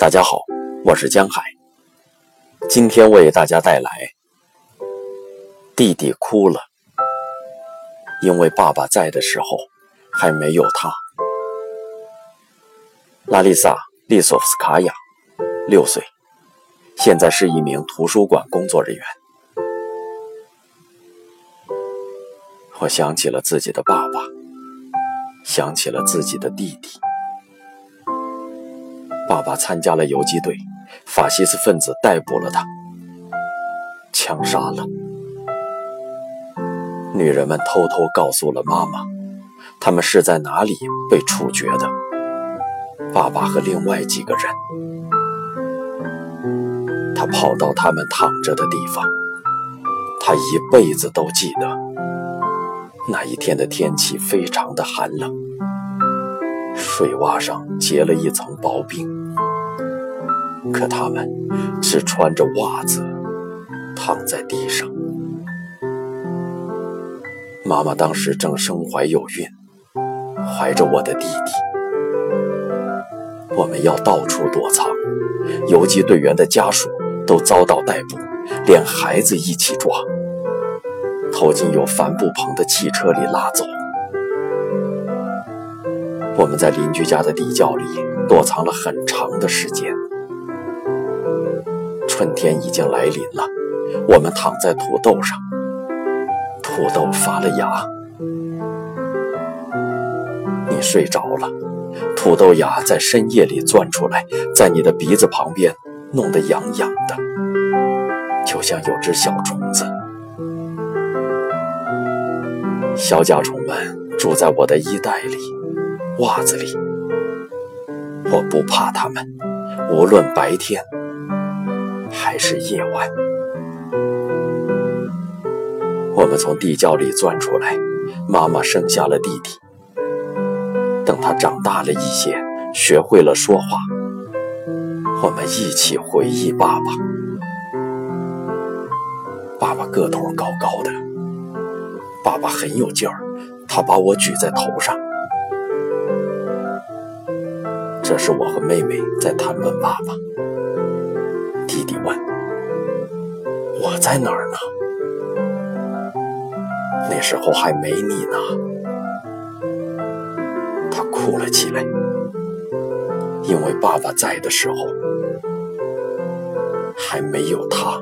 大家好，我是江海。今天为大家带来弟弟哭了，因为爸爸在的时候还没有他。拉丽萨·利索夫斯卡娅，六岁，现在是一名图书馆工作人员。我想起了自己的爸爸，想起了自己的弟弟。爸爸参加了游击队，法西斯分子逮捕了他，枪杀了。女人们偷偷告诉了妈妈，他们是在哪里被处决的。爸爸和另外几个人，他跑到他们躺着的地方，他一辈子都记得那一天的天气非常的寒冷，水洼上结了一层薄冰。可他们只穿着袜子躺在地上。妈妈当时正身怀有孕，怀着我的弟弟。我们要到处躲藏，游击队员的家属都遭到逮捕，连孩子一起抓，投进有帆布棚的汽车里拉走。我们在邻居家的地窖里躲藏了很长的时间。春天已经来临了，我们躺在土豆上，土豆发了芽。你睡着了，土豆芽在深夜里钻出来，在你的鼻子旁边弄得痒痒的，就像有只小虫子。小甲虫们住在我的衣袋里、袜子里，我不怕他们，无论白天。还是夜晚，我们从地窖里钻出来，妈妈生下了弟弟。等他长大了一些，学会了说话，我们一起回忆爸爸。爸爸个头高高的，爸爸很有劲儿，他把我举在头上。这是我和妹妹在谈论爸爸。弟弟问：“我在哪儿呢？”那时候还没你呢。他哭了起来，因为爸爸在的时候还没有他。